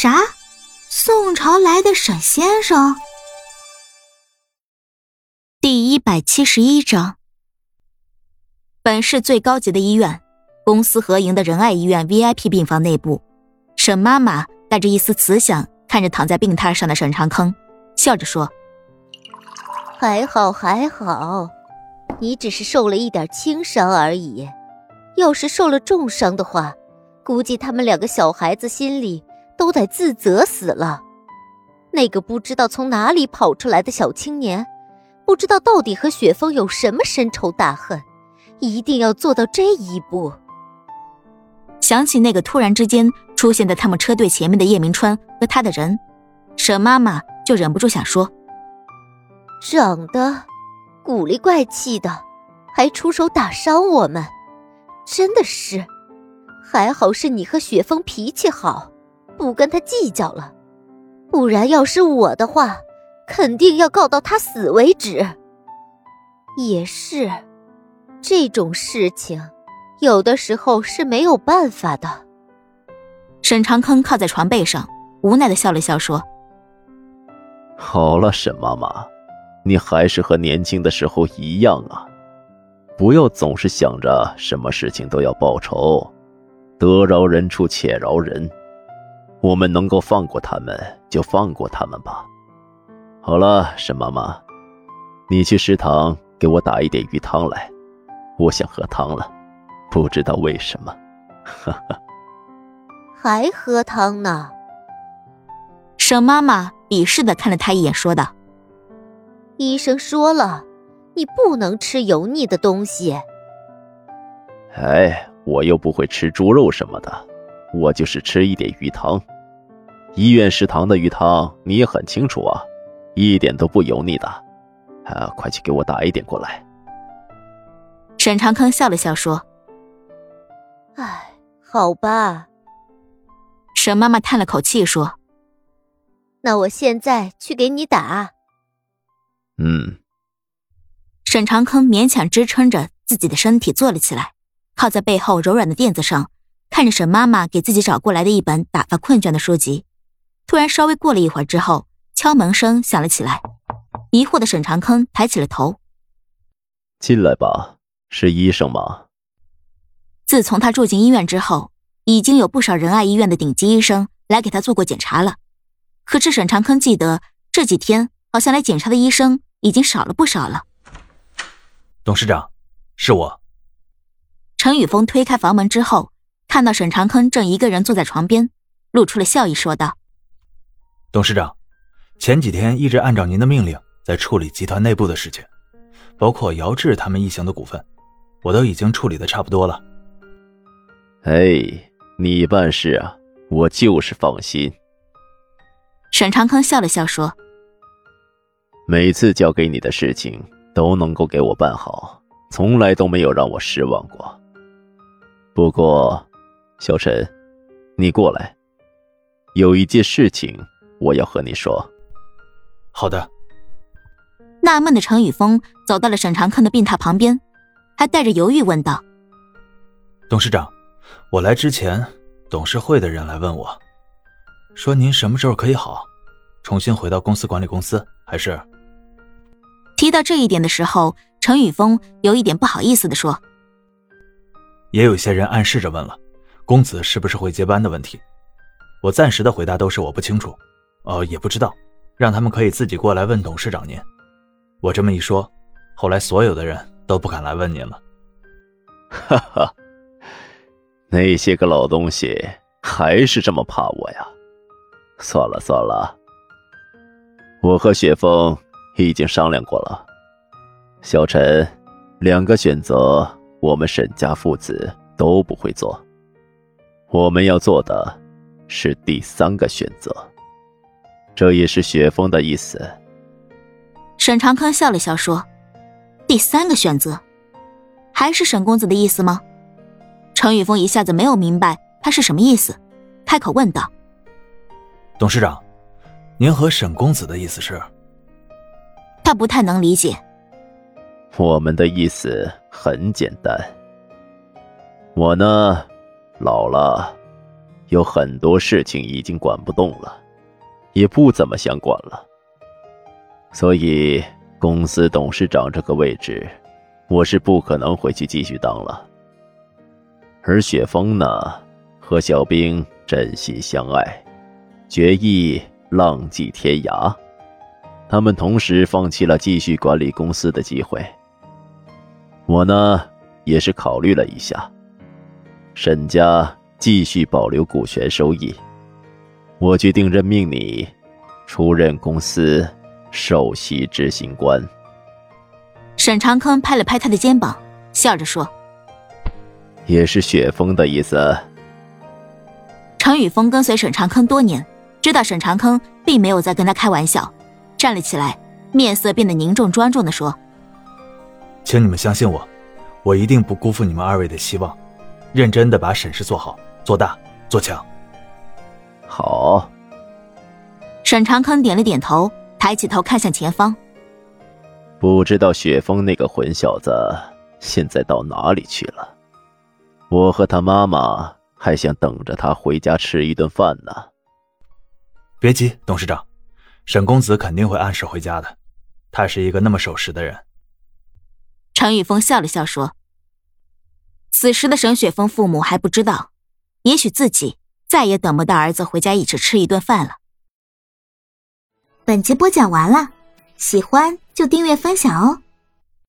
啥？宋朝来的沈先生？第一百七十一章。本市最高级的医院，公私合营的仁爱医院 VIP 病房内部，沈妈妈带着一丝慈祥看着躺在病榻上的沈长坑，笑着说：“还好还好，你只是受了一点轻伤而已。要是受了重伤的话，估计他们两个小孩子心里都得自责死了。那个不知道从哪里跑出来的小青年，不知道到底和雪峰有什么深仇大恨。”一定要做到这一步。想起那个突然之间出现在他们车队前面的叶明川和他的人，沈妈妈就忍不住想说：“长得古里怪气的，还出手打伤我们，真的是……还好是你和雪峰脾气好，不跟他计较了，不然要是我的话，肯定要告到他死为止。”也是。这种事情，有的时候是没有办法的。沈长坑靠在床背上，无奈的笑了笑，说：“好了，沈妈妈，你还是和年轻的时候一样啊，不要总是想着什么事情都要报仇，得饶人处且饶人。我们能够放过他们，就放过他们吧。好了，沈妈妈，你去食堂给我打一点鱼汤来。”我想喝汤了，不知道为什么，哈哈。还喝汤呢？沈妈妈鄙视的看了他一眼，说道：“医生说了，你不能吃油腻的东西。”哎，我又不会吃猪肉什么的，我就是吃一点鱼汤。医院食堂的鱼汤你也很清楚啊，一点都不油腻的。啊，快去给我打一点过来。沈长康笑了笑说：“哎，好吧。”沈妈妈叹了口气说：“那我现在去给你打。”嗯。沈长康勉强支撑着自己的身体坐了起来，靠在背后柔软的垫子上，看着沈妈妈给自己找过来的一本打发困倦的书籍。突然，稍微过了一会儿之后，敲门声响了起来。疑惑的沈长坑抬起了头：“进来吧。”是医生吗？自从他住进医院之后，已经有不少仁爱医院的顶级医生来给他做过检查了。可是沈长坑记得这几天好像来检查的医生已经少了不少了。董事长，是我。陈宇峰推开房门之后，看到沈长坑正一个人坐在床边，露出了笑意，说道：“董事长，前几天一直按照您的命令在处理集团内部的事情，包括姚志他们一行的股份。”我都已经处理的差不多了。哎，你办事啊，我就是放心。沈长坑笑了笑说：“每次交给你的事情都能够给我办好，从来都没有让我失望过。不过，小陈，你过来，有一件事情我要和你说。”好的。纳闷的程宇峰走到了沈长坑的病榻旁边。还带着犹豫问道：“董事长，我来之前，董事会的人来问我，说您什么时候可以好，重新回到公司管理公司，还是？”提到这一点的时候，陈宇峰有一点不好意思的说：“也有些人暗示着问了，公子是不是会接班的问题。我暂时的回答都是我不清楚，哦，也不知道，让他们可以自己过来问董事长您。我这么一说，后来所有的人。”都不敢来问您了，哈哈，那些个老东西还是这么怕我呀？算了算了，我和雪峰已经商量过了，小陈，两个选择我们沈家父子都不会做，我们要做的是第三个选择，这也是雪峰的意思。沈长康笑了笑说。第三个选择，还是沈公子的意思吗？程宇峰一下子没有明白他是什么意思，开口问道：“董事长，您和沈公子的意思是？”他不太能理解。我们的意思很简单，我呢，老了，有很多事情已经管不动了，也不怎么想管了。所以，公司董事长这个位置，我是不可能回去继续当了。而雪峰呢，和小兵真心相爱，决意浪迹天涯。他们同时放弃了继续管理公司的机会。我呢，也是考虑了一下，沈家继续保留股权收益，我决定任命你出任公司。首席执行官沈长坑拍了拍他的肩膀，笑着说：“也是雪峰的意思。”程宇峰跟随沈长坑多年，知道沈长坑并没有在跟他开玩笑，站了起来，面色变得凝重庄重的说：“请你们相信我，我一定不辜负你们二位的希望，认真的把沈氏做好、做大、做强。”好。沈长坑点了点头。抬起头看向前方，不知道雪峰那个混小子现在到哪里去了？我和他妈妈还想等着他回家吃一顿饭呢。别急，董事长，沈公子肯定会按时回家的，他是一个那么守时的人。陈宇峰笑了笑说：“此时的沈雪峰父母还不知道，也许自己再也等不到儿子回家一起吃一顿饭了。”本集播讲完了，喜欢就订阅分享哦。